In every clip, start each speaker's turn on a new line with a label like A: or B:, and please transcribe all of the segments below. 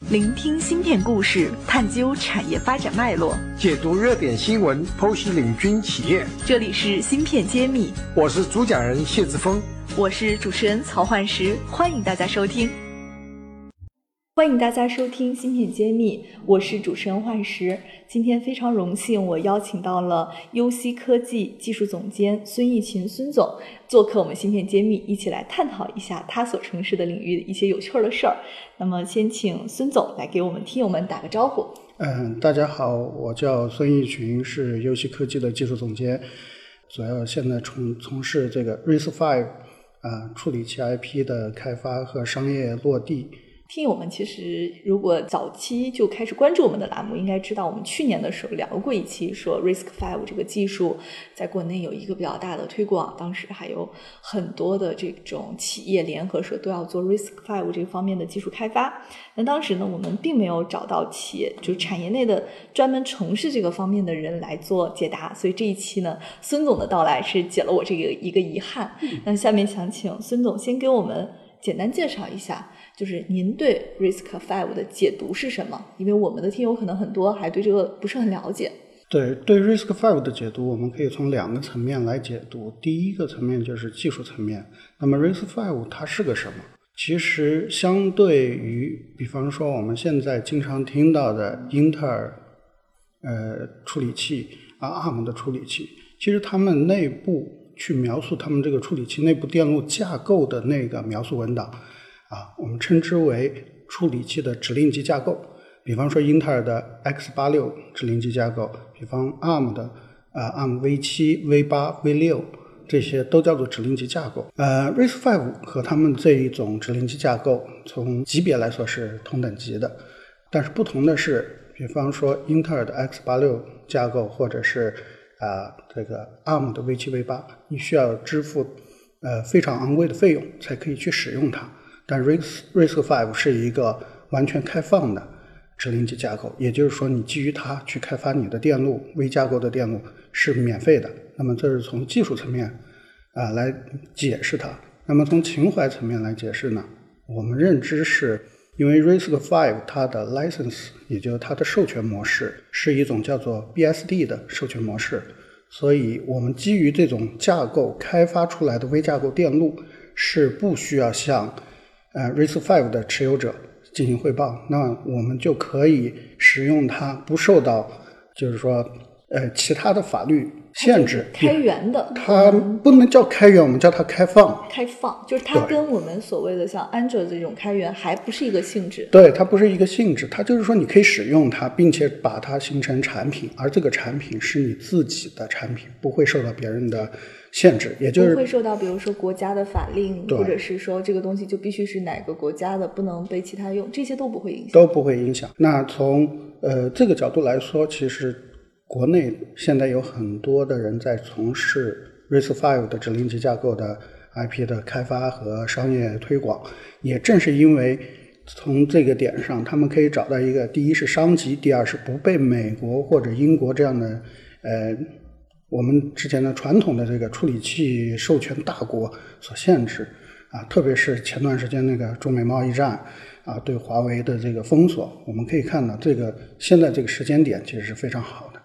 A: 聆听芯片故事，探究产业发展脉络，
B: 解读热点新闻，剖析领军企业。
A: 这里是芯片揭秘，
B: 我是主讲人谢志峰，
A: 我是主持人曹焕石，欢迎大家收听。欢迎大家收听芯片揭秘，我是主持人幻石。今天非常荣幸，我邀请到了优西科技技术总监孙毅群孙总做客我们芯片揭秘，一起来探讨一下他所从事的领域的一些有趣的事儿。那么，先请孙总来给我们听友们打个招呼。
C: 嗯，大家好，我叫孙毅群，是优西科技的技术总监，主要现在从从事这个 RISC-V 啊处理器 IP 的开发和商业落地。
A: 听友们其实如果早期就开始关注我们的栏目，应该知道我们去年的时候聊过一期，说 Risk Five 这个技术在国内有一个比较大的推广，当时还有很多的这种企业联合说都要做 Risk Five 这方面的技术开发。那当时呢，我们并没有找到企业就产业内的专门从事这个方面的人来做解答，所以这一期呢，孙总的到来是解了我这个一个遗憾。那下面想请孙总先给我们简单介绍一下。就是您对 Risk Five 的解读是什么？因为我们的听友可能很多还对这个不是很了解。
C: 对对 Risk Five 的解读，我们可以从两个层面来解读。第一个层面就是技术层面。那么 Risk Five 它是个什么？其实相对于，比方说我们现在经常听到的英特尔呃处理器啊 ARM 的处理器，其实他们内部去描述他们这个处理器内部电路架构的那个描述文档。啊，我们称之为处理器的指令集架构。比方说，英特尔的 x 八六指令集架构，比方 ARM 的啊 ARM v 七、v 八、v 六，这些都叫做指令集架构。呃，RISC-V 和他们这一种指令集架构，从级别来说是同等级的，但是不同的是，比方说英特尔的 x 八六架构，或者是啊这个 ARM 的 v 七、v 八，你需要支付呃非常昂贵的费用才可以去使用它。但 RISC RISC-V 是一个完全开放的指令集架构，也就是说，你基于它去开发你的电路微架构的电路是免费的。那么，这是从技术层面啊来解释它。那么，从情怀层面来解释呢？我们认知是因为 RISC-V 它的 license，也就是它的授权模式是一种叫做 BSD 的授权模式，所以我们基于这种架构开发出来的微架构电路是不需要向呃 r a c e Five 的持有者进行汇报，那我们就可以使用它，不受到就是说呃其他的法律限制。
A: 开源的，
C: 它不能叫开源，我们叫它开放。
A: 开放就是它跟我们所谓的像 Android 这种开源还不是一个性质。
C: 对，它不是一个性质，它就是说你可以使用它，并且把它形成产品，而这个产品是你自己的产品，不会受到别人的。限制，也就是
A: 不会受到，比如说国家的法令，或者是说这个东西就必须是哪个国家的，不能被其他用，这些都不会影响，
C: 都不会影响。那从呃这个角度来说，其实国内现在有很多的人在从事 RISC-V 的指令集架构的 IP 的开发和商业推广，也正是因为从这个点上，他们可以找到一个，第一是商机，第二是不被美国或者英国这样的呃。我们之前的传统的这个处理器授权大国所限制啊，特别是前段时间那个中美贸易战啊，对华为的这个封锁，我们可以看到这个现在这个时间点其实是非常好的。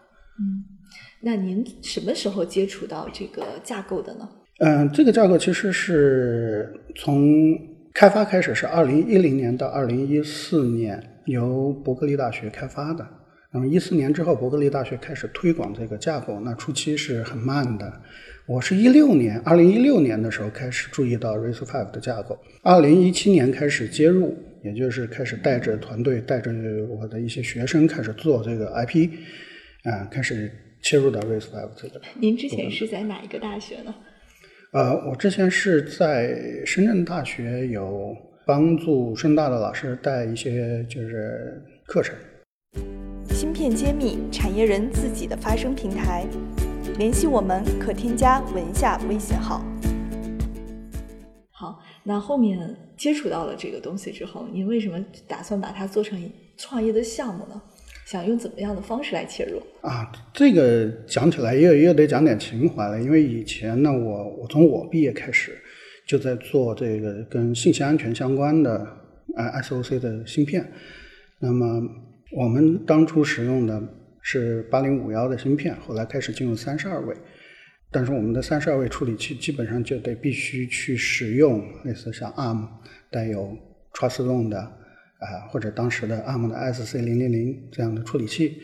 A: 那您什么时候接触到这个架构的呢？
C: 嗯，这个架构其实是从开发开始是二零一零年到二零一四年由伯克利大学开发的。那么一四年之后，伯克利大学开始推广这个架构，那初期是很慢的。我是一六年，二零一六年的时候开始注意到 RISC-V 的架构，二零一七年开始接入，也就是开始带着团队，带着我的一些学生开始做这个 IP，啊，开始切入到个。
A: 您之前是在哪一个大学呢？
C: 呃，我之前是在深圳大学，有帮助深大的老师带一些就是课程。
A: 芯片揭秘，产业人自己的发声平台。联系我们可添加文下微信号。好，那后面接触到了这个东西之后，您为什么打算把它做成创业的项目呢？想用怎么样的方式来切入？
C: 啊，这个讲起来又又得讲点情怀了，因为以前呢，我我从我毕业开始就在做这个跟信息安全相关的呃 SOC 的芯片。那么我们当初使用的是八零五幺的芯片，后来开始进入三十二位，但是我们的三十二位处理器基本上就得必须去使用类似像 ARM 带有 Trustzone 的啊、或者当时的 ARM 的 SC 零零零这样的处理器。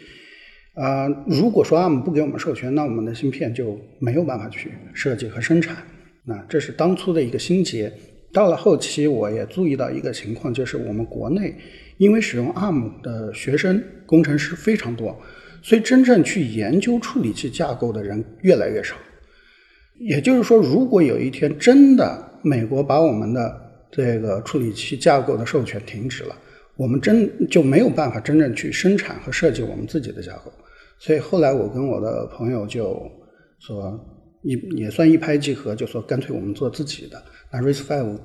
C: 啊、如果说 ARM 不给我们授权，那我们的芯片就没有办法去设计和生产。那这是当初的一个心结。到了后期，我也注意到一个情况，就是我们国内因为使用 ARM 的学生工程师非常多，所以真正去研究处理器架构的人越来越少。也就是说，如果有一天真的美国把我们的这个处理器架构的授权停止了，我们真就没有办法真正去生产和设计我们自己的架构。所以后来我跟我的朋友就说，一也算一拍即合，就说干脆我们做自己的。那 RISC-V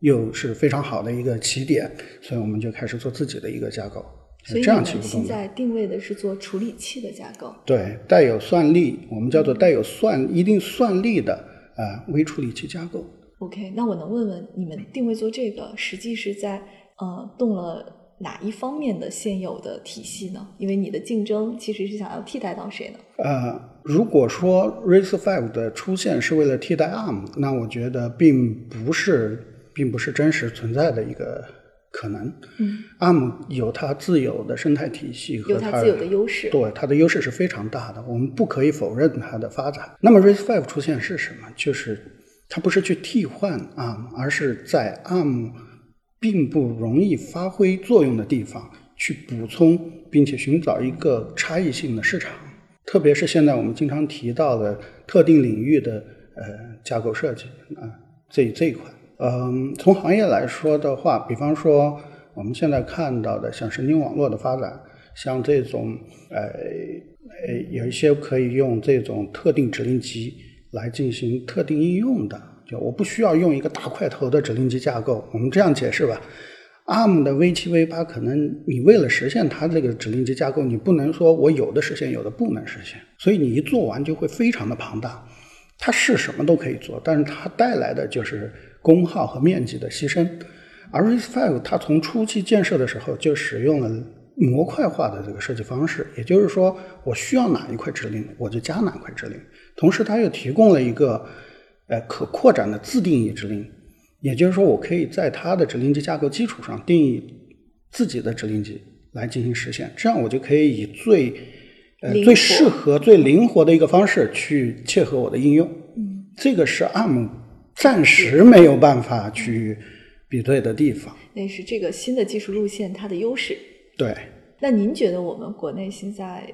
C: 又是非常好的一个起点，所以我们就开始做自己的一个架构，
A: 所以
C: 这样
A: 你们现
C: 起不动的。
A: 在定位的是做处理器的架构。
C: 对，带有算力，我们叫做带有算一定算力的啊、微处理器架构。
A: OK，那我能问问你们定位做这个，实际是在呃动了哪一方面的现有的体系呢？因为你的竞争其实是想要替代到谁呢？
C: 呃，如果说 raise five 的出现是为了替代 ARM，那我觉得并不是，并不是真实存在的一个可能。
A: 嗯
C: ，ARM 有它自有的生态体系和它
A: 有它自有的优势。
C: 对它的优势是非常大的，我们不可以否认它的发展。那么 raise five 出现是什么？就是它不是去替换 ARM，而是在 ARM 并不容易发挥作用的地方去补充，并且寻找一个差异性的市场。特别是现在我们经常提到的特定领域的呃架构设计啊、这这一块。嗯，从行业来说的话，比方说我们现在看到的像神经网络的发展，像这种呃呃有一些可以用这种特定指令集来进行特定应用的，就我不需要用一个大块头的指令集架构。我们这样解释吧。ARM 的 V 七 V 八，可能你为了实现它这个指令集架构，你不能说我有的实现，有的不能实现，所以你一做完就会非常的庞大。它是什么都可以做，但是它带来的就是功耗和面积的牺牲。而 RISC-V 它从初期建设的时候就使用了模块化的这个设计方式，也就是说，我需要哪一块指令，我就加哪块指令。同时，它又提供了一个呃可扩展的自定义指令，也就是说，我可以在它的指令集架构基础上定义自己的指令集来进行实现，这样我就可以以最呃最适合、最灵活的一个方式去切合我的应用。
A: 嗯，
C: 这个是 ARM 暂时没有办法去比对的地方。
A: 那是这个新的技术路线它的优势。
C: 对，
A: 那您觉得我们国内现在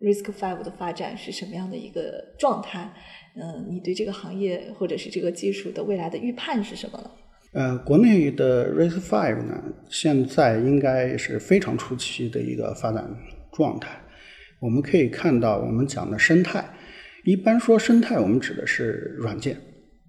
A: Risk Five 的发展是什么样的一个状态？嗯，你对这个行业或者是这个技术的未来的预判是什么呢？
C: 呃，国内的 Risk Five 呢，现在应该是非常初期的一个发展状态。我们可以看到，我们讲的生态，一般说生态，我们指的是软件，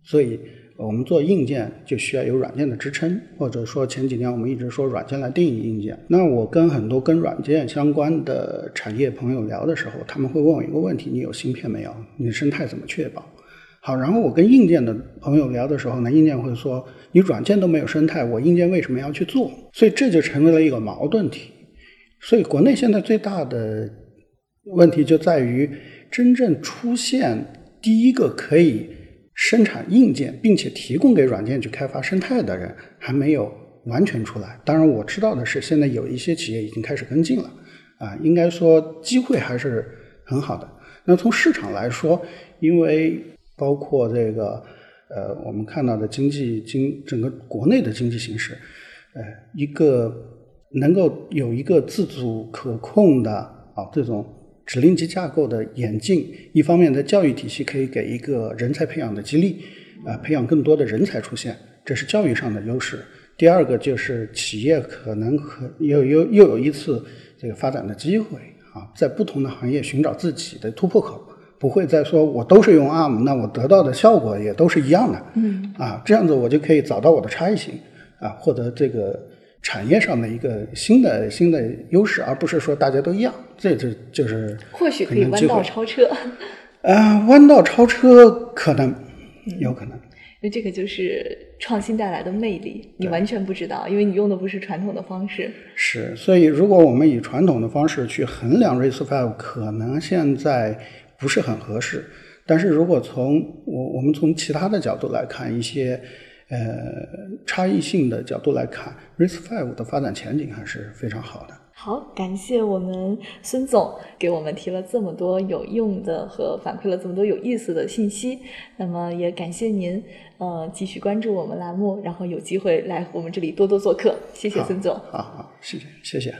C: 所以我们做硬件就需要有软件的支撑，或者说前几年我们一直说软件来定义硬件。那我跟很多跟软件相关的产业朋友聊的时候，他们会问我一个问题：你有芯片没有？你的生态怎么确保？好，然后我跟硬件的朋友聊的时候呢，硬件会说，你软件都没有生态，我硬件为什么要去做？所以这就成为了一个矛盾体。所以国内现在最大的问题就在于，真正出现第一个可以生产硬件，并且提供给软件去开发生态的人，还没有完全出来。当然，我知道的是，现在有一些企业已经开始跟进了，啊，应该说机会还是很好的。那从市场来说，因为包括这个呃，我们看到的经济经整个国内的经济形势，呃，一个能够有一个自主可控的啊这种指令集架构的演进，一方面在教育体系可以给一个人才培养的激励，啊、培养更多的人才出现，这是教育上的优势。第二个就是企业可能可又又又有一次这个发展的机会啊，在不同的行业寻找自己的突破口。不会再说我都是用 ARM，那我得到的效果也都是一样的。
A: 嗯，
C: 啊，这样子我就可以找到我的差异性啊，获得这个产业上的一个新的新的优势，而不是说大家都一样。这就就是
A: 或许可以弯道超车。
C: 呃，弯道超车可能有可能。
A: 因为这个就是创新带来的魅力，你完全不知道，因为你用的不是传统的方式。
C: 是，所以如果我们以传统的方式去衡量 Race Five，可能现在不是很合适。但是如果从我我们从其他的角度来看，一些呃差异性的角度来看，RISC-V 的发展前景还是非常好的。
A: 好，感谢我们孙总给我们提了这么多有用的和反馈了这么多有意思的信息。那么也感谢您，呃，继续关注我们栏目，然后有机会来我们这里多多做客。谢谢孙总。
C: 好好，谢谢谢谢。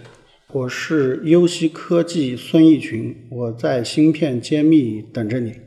C: 我是优西科技孙义群，我在芯片揭秘等着你。